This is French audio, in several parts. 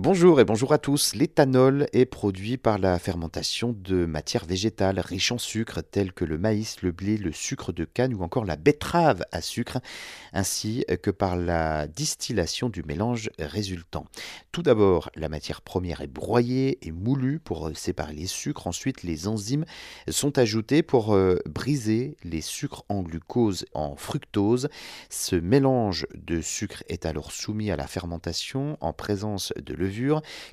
Bonjour et bonjour à tous. L'éthanol est produit par la fermentation de matières végétales riches en sucre telles que le maïs, le blé, le sucre de canne ou encore la betterave à sucre, ainsi que par la distillation du mélange résultant. Tout d'abord, la matière première est broyée et moulue pour séparer les sucres. Ensuite, les enzymes sont ajoutées pour euh, briser les sucres en glucose en fructose. Ce mélange de sucre est alors soumis à la fermentation en présence de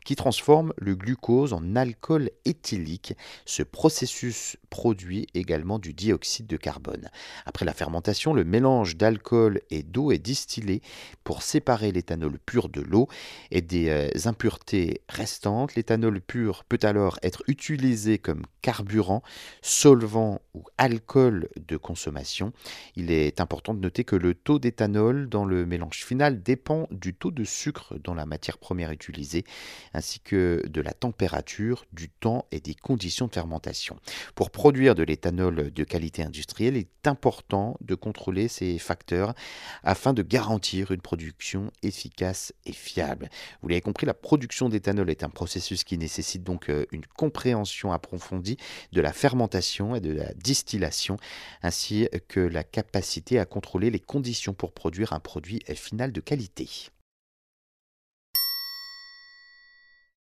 qui transforme le glucose en alcool éthylique. Ce processus produit également du dioxyde de carbone. Après la fermentation, le mélange d'alcool et d'eau est distillé pour séparer l'éthanol pur de l'eau et des euh, impuretés restantes. L'éthanol pur peut alors être utilisé comme carburant, solvant ou alcool de consommation. Il est important de noter que le taux d'éthanol dans le mélange final dépend du taux de sucre dans la matière première utilisée ainsi que de la température, du temps et des conditions de fermentation. Pour produire de l'éthanol de qualité industrielle, il est important de contrôler ces facteurs afin de garantir une production efficace et fiable. Vous l'avez compris, la production d'éthanol est un processus qui nécessite donc euh, une compréhension approfondie de la fermentation et de la distillation, ainsi que la capacité à contrôler les conditions pour produire un produit final de qualité.